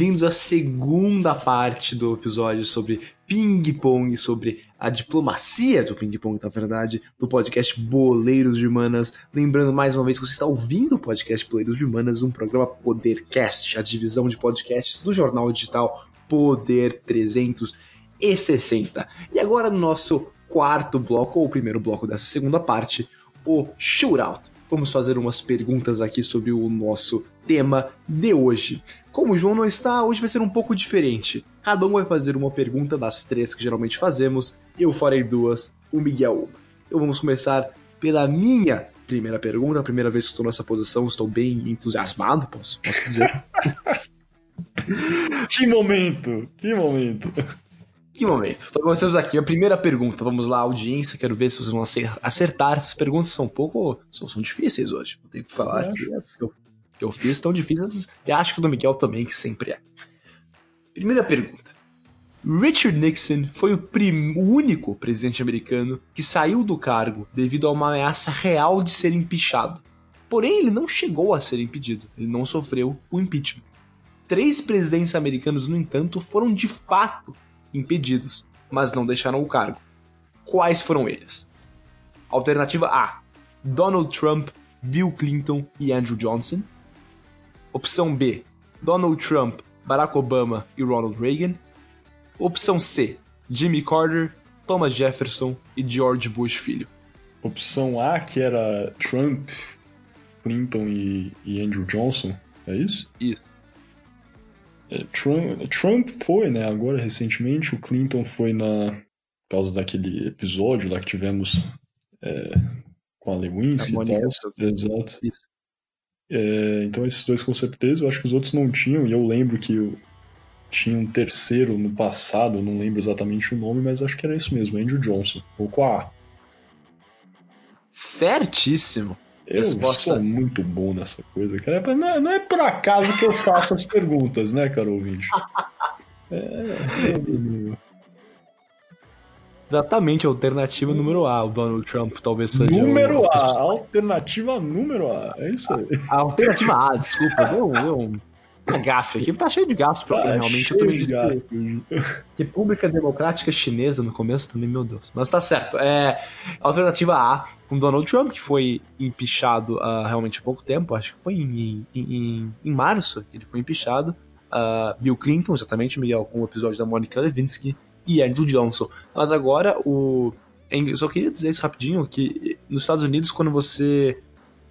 bem-vindos à segunda parte do episódio sobre ping-pong, sobre a diplomacia do ping-pong, na verdade, do podcast Boleiros de Manas. Lembrando mais uma vez que você está ouvindo o podcast Boleiros de Manas, um programa Podercast, a divisão de podcasts do jornal digital Poder 360. E agora no nosso quarto bloco, ou primeiro bloco dessa segunda parte, o shootout. Vamos fazer umas perguntas aqui sobre o nosso tema de hoje. Como o João não está, hoje vai ser um pouco diferente. Cada um vai fazer uma pergunta das três que geralmente fazemos, eu farei duas, o Miguel uma. Então vamos começar pela minha primeira pergunta, a primeira vez que estou nessa posição, estou bem entusiasmado, posso, posso dizer. que momento, que momento. Que momento. Então começamos aqui. A primeira pergunta. Vamos lá, audiência. Quero ver se vocês vão acertar. Essas perguntas são um pouco. São, são difíceis hoje. Vou ter que falar eu que as que eu, que eu fiz tão difíceis. E acho que o do Miguel também, que sempre é. Primeira pergunta. Richard Nixon foi o, o único presidente americano que saiu do cargo devido a uma ameaça real de ser empichado. Porém, ele não chegou a ser impedido. Ele não sofreu o impeachment. Três presidentes americanos, no entanto, foram de fato impedidos, mas não deixaram o cargo. Quais foram eles? Alternativa A: Donald Trump, Bill Clinton e Andrew Johnson. Opção B: Donald Trump, Barack Obama e Ronald Reagan. Opção C: Jimmy Carter, Thomas Jefferson e George Bush filho. Opção A, que era Trump, Clinton e, e Andrew Johnson, é isso? Isso. É, Trump, Trump foi, né? Agora, recentemente, o Clinton foi na. Por causa daquele episódio lá que tivemos é, com a Lewinsky e tal. Exato. É, então, esses dois com certeza. Eu acho que os outros não tinham, e eu lembro que eu tinha um terceiro no passado, não lembro exatamente o nome, mas acho que era isso mesmo, Andrew Johnson. Ou com a A. Certíssimo. Eu sou muito bom nessa coisa, cara. Não é, não é por acaso que eu faço as perguntas, né, caro ouvinte? É, é, Exatamente, alternativa número A, o Donald Trump talvez seja. Número o... A, alternativa número A, é isso aí. A, a alternativa A, desculpa, deu, deu um uma gafe aqui, tá cheio de gastos tá realmente. Eu também disse República Democrática Chinesa no começo também, meu Deus. Mas tá certo. É, alternativa A, com Donald Trump, que foi empichado há realmente há pouco tempo, acho que foi em, em, em, em março que ele foi empichado. Uh, Bill Clinton, exatamente, Miguel, com o episódio da Monica Lewinsky e Andrew Johnson. Mas agora o. Eu só queria dizer isso rapidinho: que nos Estados Unidos, quando você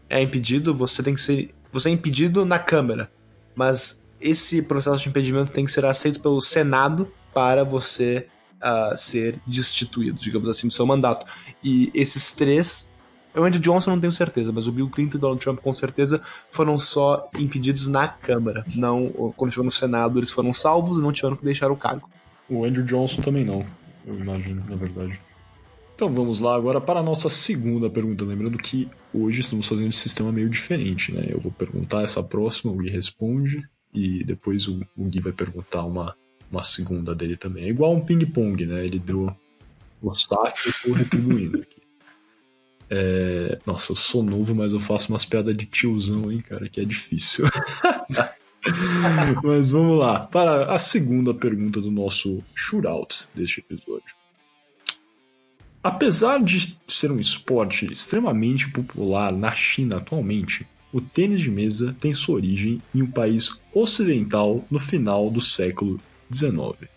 é impedido, você tem que ser. Você é impedido na Câmara mas esse processo de impedimento tem que ser aceito pelo Senado para você uh, ser destituído, digamos assim, do seu mandato. E esses três. O Andrew Johnson não tenho certeza, mas o Bill Clinton e Donald Trump com certeza foram só impedidos na Câmara. Não, quando chegou no Senado, eles foram salvos e não tiveram que deixar o cargo. O Andrew Johnson também não, eu imagino, na verdade. Então vamos lá agora para a nossa segunda pergunta. Lembrando que hoje estamos fazendo um sistema meio diferente, né? Eu vou perguntar essa próxima, o Gui responde, e depois o, o Gui vai perguntar uma, uma segunda dele também. É igual um ping-pong, né? Ele deu o saque e eu retribuindo aqui. É... Nossa, eu sou novo, mas eu faço umas piadas de tiozão, hein, cara, que é difícil. mas vamos lá, para a segunda pergunta do nosso shootout deste episódio. Apesar de ser um esporte extremamente popular na China atualmente, o tênis de mesa tem sua origem em um país ocidental no final do século XIX.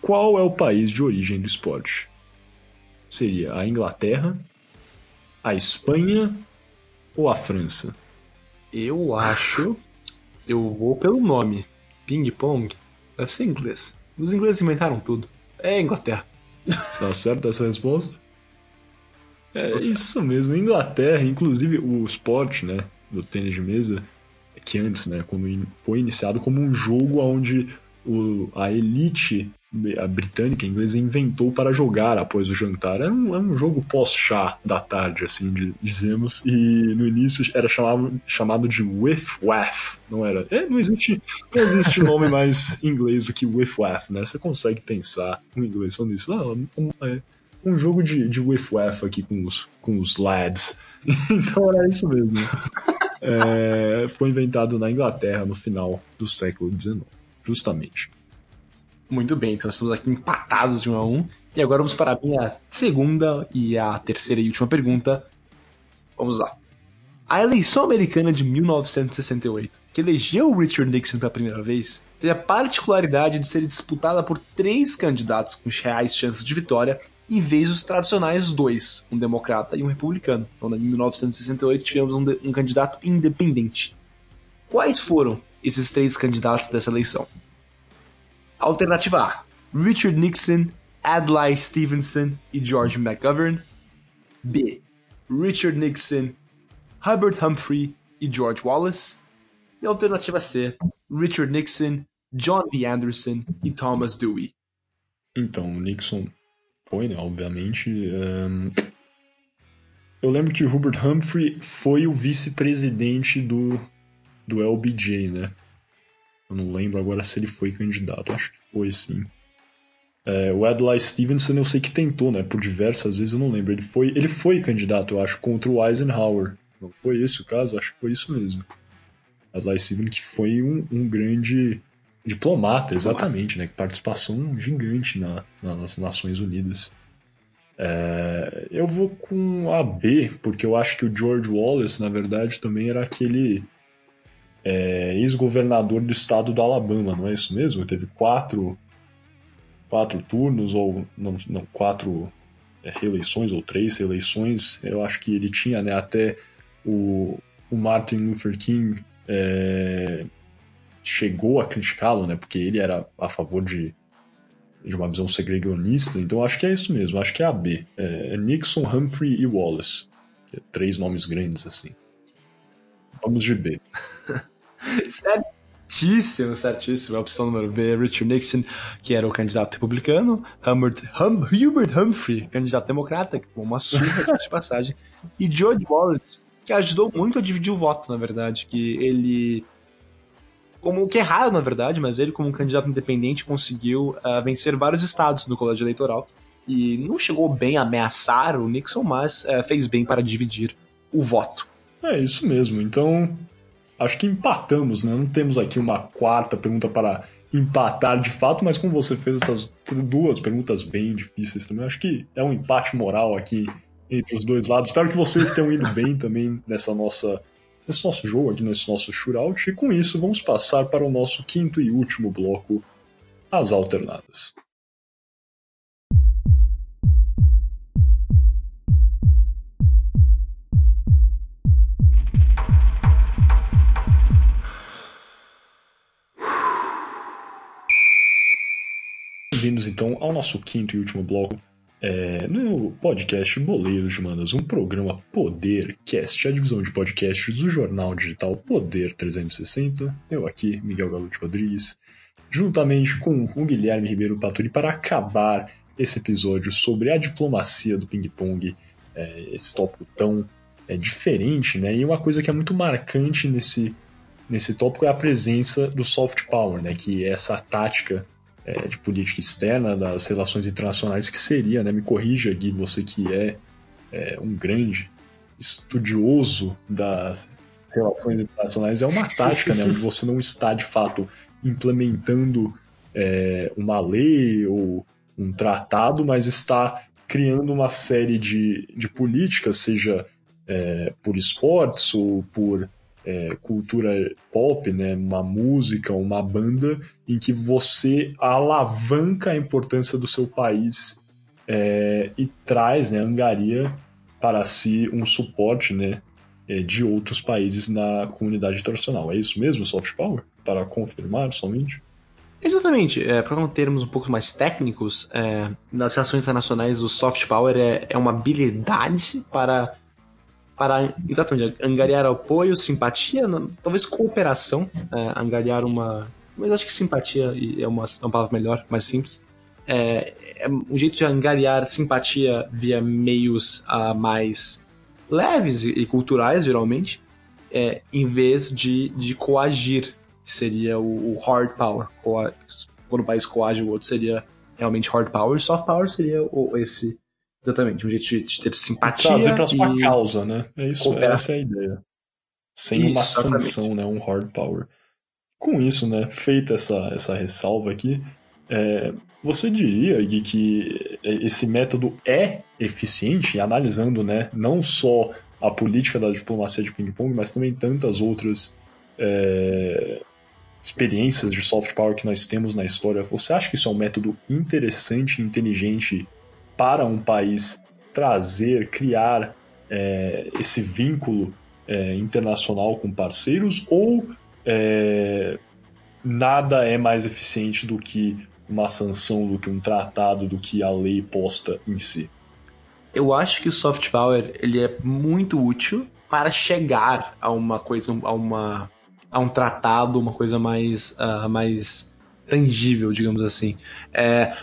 Qual é o país de origem do esporte? Seria a Inglaterra, a Espanha ou a França? Eu acho. Eu vou pelo nome. Ping pong. Deve ser inglês. Os ingleses inventaram tudo. É Inglaterra. Tá certa essa resposta? É Nossa. isso mesmo, Inglaterra, inclusive o esporte, né, do tênis de mesa, que antes, né, quando foi iniciado como um jogo onde o, a elite a britânica, a inglesa, inventou para jogar após o jantar. É um, é um jogo pós-chá da tarde, assim, de, dizemos. E no início era chamado, chamado de With Waff, não era? É, não existe, não existe nome mais inglês do que With Waff, né? Você consegue pensar no inglês falando isso. Ah, um, é, um jogo de, de With Waff aqui com os, com os lads. então era isso mesmo. É, foi inventado na Inglaterra no final do século XIX. justamente. Muito bem, então estamos aqui empatados de um a um. E agora vamos para a minha segunda e a terceira e última pergunta. Vamos lá. A eleição americana de 1968, que elegeu Richard Nixon pela primeira vez, teve a particularidade de ser disputada por três candidatos com reais chances de vitória, em vez dos tradicionais dois, um democrata e um republicano. Então, em 1968, tivemos um, um candidato independente. Quais foram esses três candidatos dessa eleição? Alternativa A: Richard Nixon, Adlai Stevenson e George McGovern. B: Richard Nixon, Hubert Humphrey e George Wallace. E alternativa C, Richard Nixon, John B. Anderson e Thomas Dewey. Então, Nixon foi, né? Obviamente. Um... Eu lembro que o Hubert Humphrey foi o vice-presidente do, do LBJ, né? Eu não lembro agora se ele foi candidato, acho que foi sim. É, o Adlai Stevenson eu sei que tentou, né? Por diversas vezes eu não lembro. Ele foi, ele foi candidato, eu acho, contra o Eisenhower. Não foi esse o caso? Acho que foi isso mesmo. Adlai Stevenson que foi um, um grande diplomata, exatamente, né? Participação gigante na, nas Nações Unidas. É, eu vou com a B, porque eu acho que o George Wallace, na verdade, também era aquele é, ex-governador do estado do Alabama, não é isso mesmo? Teve quatro quatro turnos, ou não, não quatro é, reeleições, ou três reeleições. Eu acho que ele tinha né, até o, o Martin Luther King é, chegou a criticá-lo, né, porque ele era a favor de, de uma visão segregacionista. Então acho que é isso mesmo, acho que é a B. É, é Nixon, Humphrey e Wallace. É três nomes grandes assim. Vamos de B. Certíssimo, certíssimo. A opção número B, Richard Nixon, que era o candidato republicano, Humbert, hum, Hubert Humphrey, candidato democrata, que tomou uma surra de passagem, e George Wallace, que ajudou muito a dividir o voto, na verdade, que ele como o que é raro, na verdade, mas ele, como um candidato independente, conseguiu uh, vencer vários estados no colégio eleitoral. E não chegou bem a ameaçar o Nixon, mas uh, fez bem para dividir o voto. É isso mesmo. Então, acho que empatamos, né? Não temos aqui uma quarta pergunta para empatar de fato, mas como você fez essas duas perguntas bem difíceis também, acho que é um empate moral aqui entre os dois lados. Espero que vocês tenham ido bem também nessa nossa nesse nosso jogo aqui, nesse nosso shootout. E com isso, vamos passar para o nosso quinto e último bloco, as alternadas. Então ao nosso quinto e último bloco é, no podcast Boleiros de Manas, um programa Podercast, a divisão de podcasts do jornal digital Poder 360. Eu aqui, Miguel Galute Rodrigues, juntamente com o Guilherme Ribeiro Paturi, para acabar esse episódio sobre a diplomacia do ping-pong, é, esse tópico tão é, diferente, né? E uma coisa que é muito marcante nesse, nesse tópico é a presença do soft power, né? Que é essa tática é, de política externa, das relações internacionais, que seria, né, me corrija, Gui, você que é, é um grande estudioso das relações internacionais, é uma tática, né, onde você não está de fato implementando é, uma lei ou um tratado, mas está criando uma série de, de políticas, seja é, por esportes ou por é, cultura pop, né, uma música, uma banda, em que você alavanca a importância do seu país é, e traz, né, angaria para si um suporte né, é, de outros países na comunidade internacional. É isso mesmo, soft power? Para confirmar somente? Exatamente. É, para termos um pouco mais técnicos, é, nas relações internacionais, o soft power é, é uma habilidade para para exatamente angariar apoio, simpatia, talvez cooperação, é, angariar uma. Mas acho que simpatia é uma, é uma palavra melhor, mais simples. É, é um jeito de angariar simpatia via meios uh, mais leves e, culturais, geralmente, é, em vez de, de coagir, que seria o, o hard power. Quando o país coage o outro, seria realmente hard power. Soft power seria o, esse Exatamente, um jeito de, de ter simpatia. Trazer para sua causa, né? É isso, essa é a ideia. Sem isso, uma sanção, né? Um hard power. com isso, né, feita essa, essa ressalva aqui, é, você diria, Gui, que esse método é eficiente, analisando né, não só a política da diplomacia de ping-pong, mas também tantas outras é, experiências de soft power que nós temos na história? Você acha que isso é um método interessante e inteligente para um país trazer, criar é, esse vínculo é, internacional com parceiros ou é, nada é mais eficiente do que uma sanção, do que um tratado, do que a lei posta em si? Eu acho que o soft power ele é muito útil para chegar a uma coisa, a uma a um tratado, uma coisa mais, uh, mais tangível, digamos assim. É,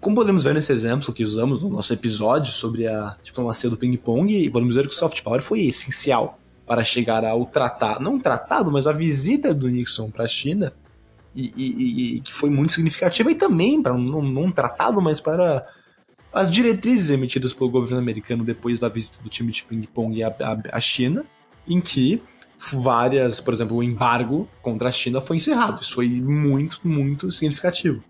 como podemos ver nesse exemplo que usamos no nosso episódio sobre a diplomacia do ping-pong, podemos ver que o soft power foi essencial para chegar ao tratado, não tratado, mas a visita do Nixon para a China, e, e, e, que foi muito significativa, e também para não, não tratado, mas para as diretrizes emitidas pelo governo americano depois da visita do time de ping-pong à China, em que várias, por exemplo, o embargo contra a China foi encerrado. Isso foi muito, muito significativo.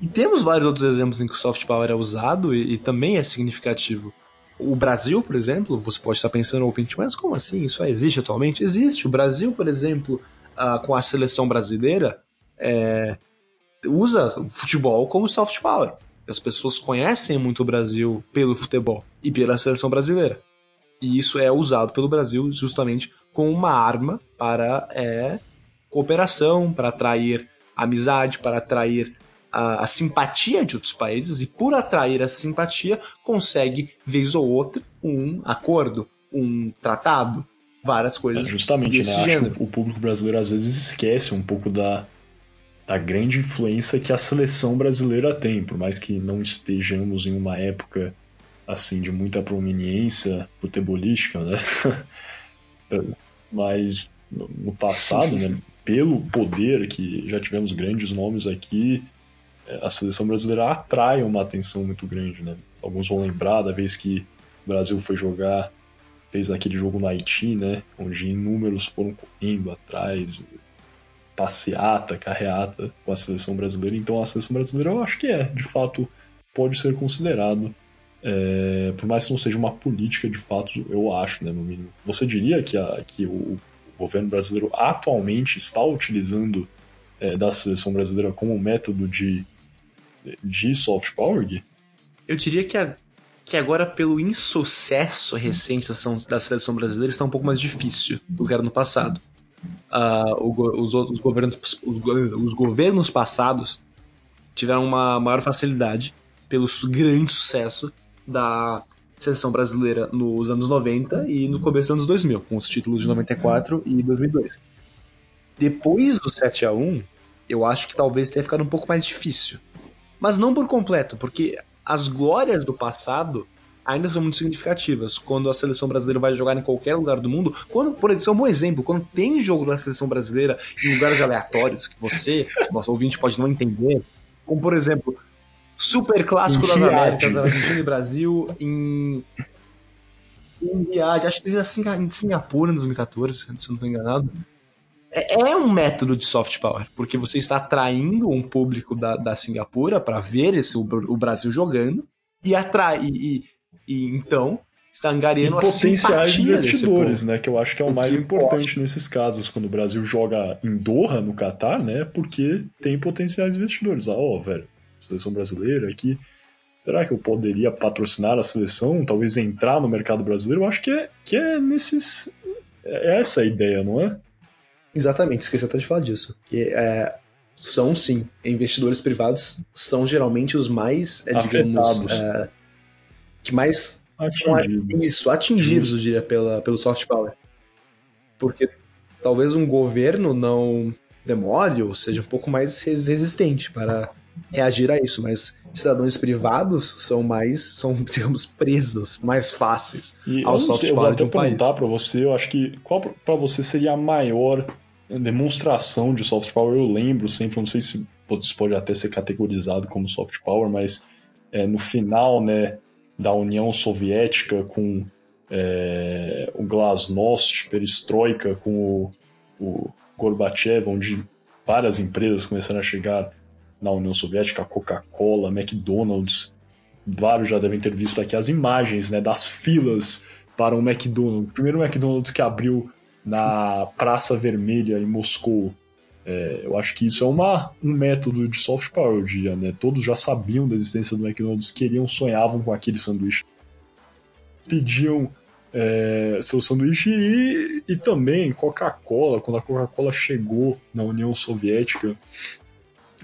E temos vários outros exemplos em que o soft power é usado e, e, também é significativo. O Brasil, por exemplo, você pode estar pensando, ouvinte, mas como assim? Isso existe atualmente? Existe. O Brasil, por exemplo, uh, com a seleção brasileira, é, usa o futebol como soft power. As pessoas conhecem muito o Brasil pelo futebol e pela seleção brasileira. E isso é usado pelo Brasil justamente como uma arma para é, cooperação, para atrair amizade, para atrair a, a, simpatia de outros países e, por atrair essa simpatia, consegue, vez ou outra, um acordo, um tratado, várias coisas. É justamente, desse né? Gênero. Acho que o público brasileiro às vezes esquece um pouco da, da grande influência que a seleção brasileira tem, por mais que não estejamos em uma época assim de muita prominência futebolística, né? Mas no passado, né, pelo poder que já tivemos grandes nomes aqui, a seleção brasileira atrai uma atenção muito grande, né? Alguns vão lembrar da vez que o Brasil foi jogar, fez aquele jogo no Haiti, né? Onde inúmeros foram correndo atrás, passeata, carreata com a seleção brasileira. Então a seleção brasileira eu acho que é, de fato, pode ser considerado. É, por mais que não seja uma política de fato, eu acho, né, no mínimo. Você diria que, a, que o, o governo brasileiro atualmente está utilizando é, da seleção brasileira como método de de soft power? Eu diria que, a, que agora, pelo insucesso recente da seleção brasileira, está um pouco mais difícil do que era no passado. Uh, os, os, governos, os, os governos passados tiveram uma maior facilidade pelo grande sucesso da seleção brasileira nos anos 90 e no começo dos anos 2000, com os títulos de 94 e 2002. Depois do 7 a 1 eu acho que talvez tenha ficado um pouco mais difícil mas não por completo, porque as glórias do passado ainda são muito significativas. Quando a seleção brasileira vai jogar em qualquer lugar do mundo, quando, por exemplo, é um bom exemplo, quando tem jogo da seleção brasileira em lugares aleatórios que você, nosso ouvinte, pode não entender, como por exemplo, Super Clássico das Américas, Argentina e Brasil, em. Em viagem, acho que teve em Singapura em 2014, se eu não estou enganado. É, é um método de soft power, porque você está atraindo um público da, da Singapura para ver esse, o, o, Brasil jogando e atrair. E, e, então está angariando e potenciais investidores, né? Que eu acho que é o, o mais importante pode. nesses casos, quando o Brasil joga em Doha, no Catar, né? Porque tem potenciais investidores. Ah, ó, oh, velho, seleção brasileira aqui. Será que eu poderia patrocinar a seleção? Talvez entrar no mercado brasileiro? Eu acho que é, que é nesses. É essa a ideia, não é? Exatamente, esqueci até de falar disso. Que é, são sim, investidores privados são geralmente os mais, é, digamos, é, que mais atingidos. são isso, atingidos, eu diria, pela, pelo soft power. Porque talvez um governo não demore ou seja um pouco mais resistente para reagir a isso, mas cidadãos privados são mais, são, digamos, presos mais fáceis e ao soft power eu vou até de um perguntar para você, eu acho que qual para você seria a maior demonstração de soft power? Eu lembro sempre, não sei se isso pode até ser categorizado como soft power, mas é, no final, né, da União Soviética com é, o Glasnost, Perestroika com o, o Gorbachev, onde várias empresas começaram a chegar na União Soviética, Coca-Cola, McDonald's, vários já devem ter visto aqui as imagens né, das filas para um McDonald's. O primeiro McDonald's que abriu na Praça Vermelha em Moscou. É, eu acho que isso é uma, um método de soft power, dia, né? Todos já sabiam da existência do McDonald's, queriam, sonhavam com aquele sanduíche. Pediam é, seu sanduíche e, e também Coca-Cola, quando a Coca-Cola chegou na União Soviética,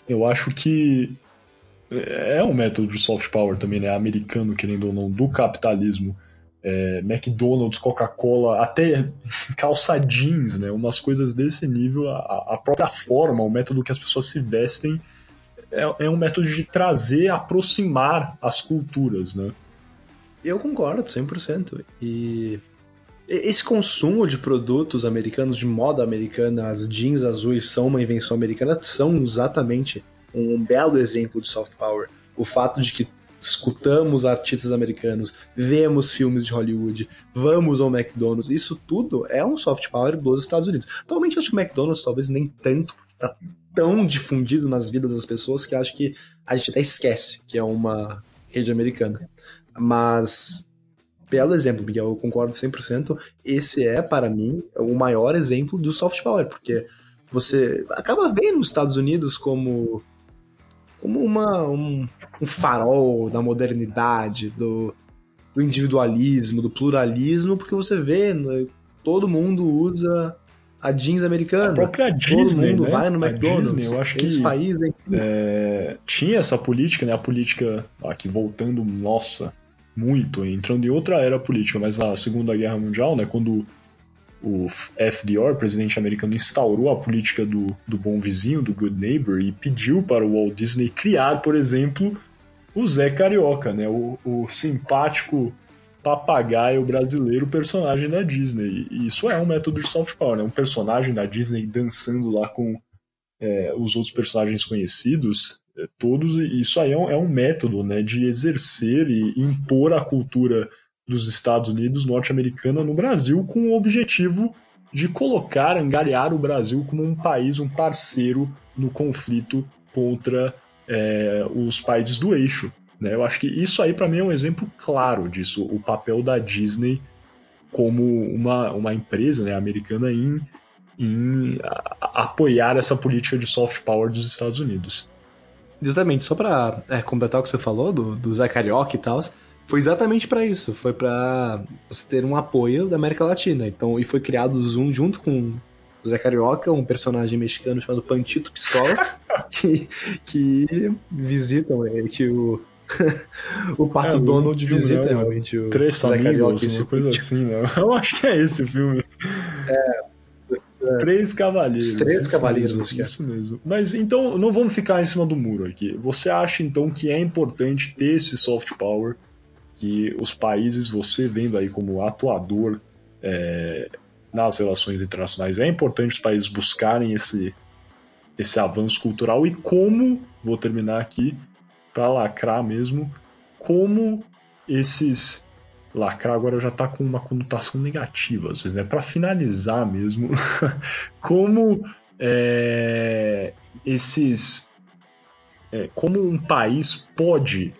eu acho que é um método de soft power também, né? Americano, querendo ou não, do capitalismo. É, McDonald's, Coca-Cola, até calça jeans, né? Umas coisas desse nível, a, a, própria forma, o método que as pessoas se vestem é, é um método de trazer, aproximar as culturas, né? Eu concordo, 100%. E esse consumo de produtos americanos, de moda americana, as jeans azuis são uma invenção americana, são exatamente um belo exemplo de soft power. O fato de que escutamos artistas americanos, vemos filmes de Hollywood, vamos ao McDonald's, isso tudo é um soft power dos Estados Unidos. Atualmente acho que o McDonald's talvez nem tanto, porque tá tão difundido nas vidas das pessoas que acho que a gente até esquece que é uma rede americana. Mas belo exemplo, Miguel, eu concordo 100%. Esse é, para mim, o maior exemplo do soft power, porque você acaba vendo os Estados Unidos como como uma, um, um farol da modernidade, do, do, individualismo, do pluralismo, porque você vê, né, todo mundo usa a jeans americana. A própria Disney, Todo mundo né? vai no McDonald's. Disney, eu acho que país é, tinha essa política, né? A política aqui voltando, nossa, muito, entrando em outra era política, mas na Segunda Guerra Mundial, né, quando o FDR, presidente americano, instaurou a política do, do bom vizinho, do good neighbor, e pediu para o Walt Disney criar, por exemplo, o Zé Carioca, né, o, o simpático papagaio brasileiro personagem da Disney. E isso é um método de soft power, né? Um personagem da Disney dançando lá com é, os outros personagens conhecidos todos, e isso aí é um, é um método né, de exercer e impor a cultura dos Estados Unidos norte-americana no Brasil com o objetivo de colocar, angariar o Brasil como um país, um parceiro no conflito contra é, os países do eixo. Né? Eu acho que isso aí para mim é um exemplo claro disso, o papel da Disney como uma, uma empresa né, americana em, em apoiar essa política de soft power dos Estados Unidos. Exatamente, só pra é, completar o que você falou do, do Zé Carioca e tal, foi exatamente para isso. Foi para você ter um apoio da América Latina. Então, e foi criado o Zoom junto com o Zé Carioca, um personagem mexicano chamado Pantito Pistolas, que, que visitam, que o, o Pato é, Donald visita é, realmente o Três Zé Carioca. Uma coisa assim, né? Eu acho que é esse o filme. É, Três cavaleiros. Os três isso cavaleiros, mesmo, isso mesmo. Mas então, não vamos ficar em cima do muro aqui. Você acha então que é importante ter esse soft power, que os países, você vendo aí como atuador é, nas relações internacionais, é importante os países buscarem esse, esse avanço cultural e como, vou terminar aqui, para lacrar mesmo, como esses lacrar agora já está com uma conotação negativa, às vezes, né? Para finalizar mesmo, como é, esses. É, como um país pode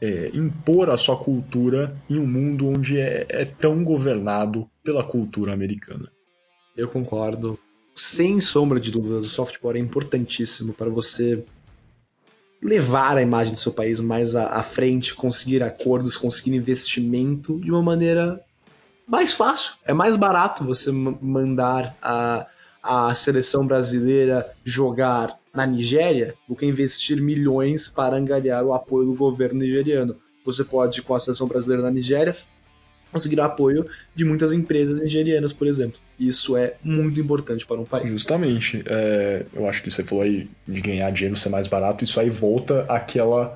é, impor a sua cultura em um mundo onde é, é tão governado pela cultura americana. Eu concordo. Sem sombra de dúvidas, o soft power é importantíssimo para você levar a imagem do seu país mais à, à frente, conseguir acordos, conseguir investimento de uma maneira mais fácil. É mais barato você mandar a, a seleção brasileira jogar na Nigéria do que investir milhões para angariar o apoio do governo nigeriano. Você pode, com a seleção brasileira na Nigéria, conseguir apoio de muitas empresas nigerianas, por exemplo. Isso é muito importante para um país. Justamente. É, eu acho que você falou aí de ganhar dinheiro ser mais barato, isso aí volta àquela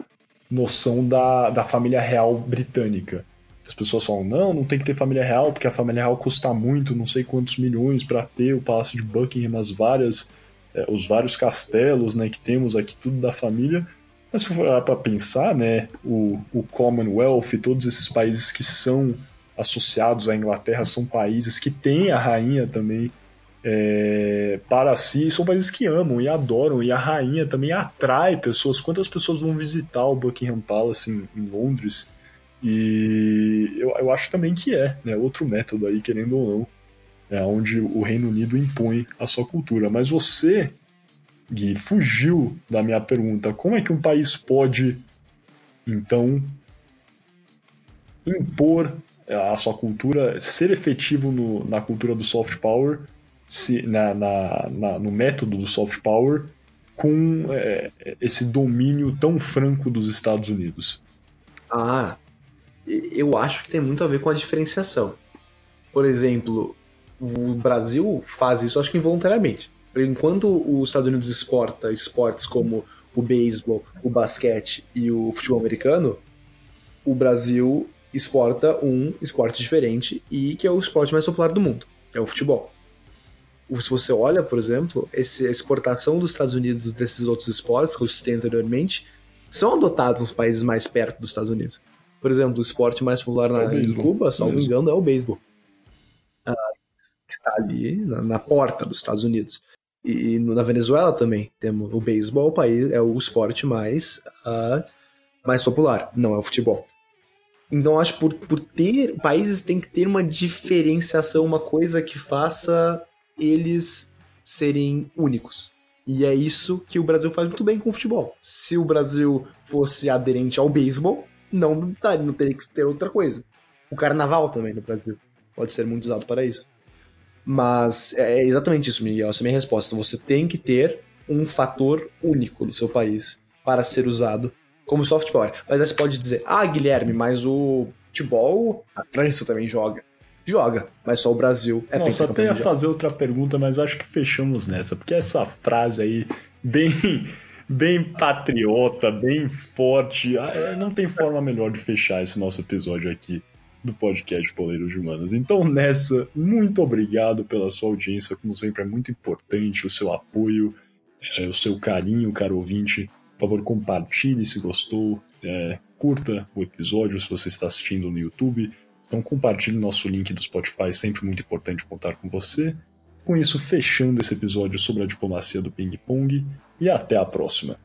noção da, da família real britânica. As pessoas falam, não, não tem que ter família real, porque a família real custa muito, não sei quantos milhões para ter o Palácio de Buckingham, as várias, é, os vários castelos né, que temos aqui, tudo da família. Mas se for para pensar, né, o, o Commonwealth, todos esses países que são associados à Inglaterra são países que têm a rainha também é, para si, são países que amam e adoram, e a rainha também atrai pessoas. Quantas pessoas vão visitar o Buckingham Palace em, em Londres? E eu, eu acho também que é né, outro método aí, querendo ou não, é onde o Reino Unido impõe a sua cultura. Mas você, Gui, fugiu da minha pergunta. Como é que um país pode, então, impor a sua cultura, ser efetivo no, na cultura do soft power, se, na, na, na, no método do soft power, com é, esse domínio tão franco dos Estados Unidos? Ah, eu acho que tem muito a ver com a diferenciação. Por exemplo, o Brasil faz isso, acho que involuntariamente. Enquanto os Estados Unidos exporta esportes como o beisebol, o basquete e o futebol americano, o Brasil exporta um esporte diferente e que é o esporte mais popular do mundo, é o futebol. Se você olha, por exemplo, essa exportação dos Estados Unidos desses outros esportes que eu citei anteriormente, são adotados nos países mais perto dos Estados Unidos. Por exemplo, o esporte mais popular na, é em Cuba, salvo engano, é o beisebol. Ah, que está ali na, na, porta dos Estados Unidos. E, e na Venezuela também temos o beisebol, o país é o esporte mais uh, mais popular, não é o futebol. Então acho por, por ter países tem que ter uma diferenciação, uma coisa que faça eles serem únicos. E é isso que o Brasil faz muito bem com o futebol. Se o Brasil fosse aderente ao beisebol, não, não teria que ter outra coisa. O carnaval também no Brasil pode ser muito usado para isso. Mas é, é exatamente isso, Miguel. Essa é a minha resposta. Você tem que ter um fator único do seu país para ser usado como soft power. Mas aí você pode dizer, ah, Guilherme, mas o futebol, a França também joga. Joga, mas só o Brasil é Nossa, até ia fazer outra pergunta, mas acho que fechamos nessa, porque essa frase aí, bem bem patriota, bem forte. Ah, é, não tem forma melhor de fechar esse nosso episódio aqui do podcast Poleiros de Humanas. Então, nessa, muito obrigado pela sua audiência. Como sempre, é muito importante o seu apoio, é, o seu carinho, caro ouvinte. Por favor, compartilhe se gostou, é, curta o episódio se você está assistindo no YouTube. Então, compartilhe nosso link do Spotify, sempre muito importante contar com você. Com isso, fechando esse episódio sobre a diplomacia do ping-pong e até a próxima.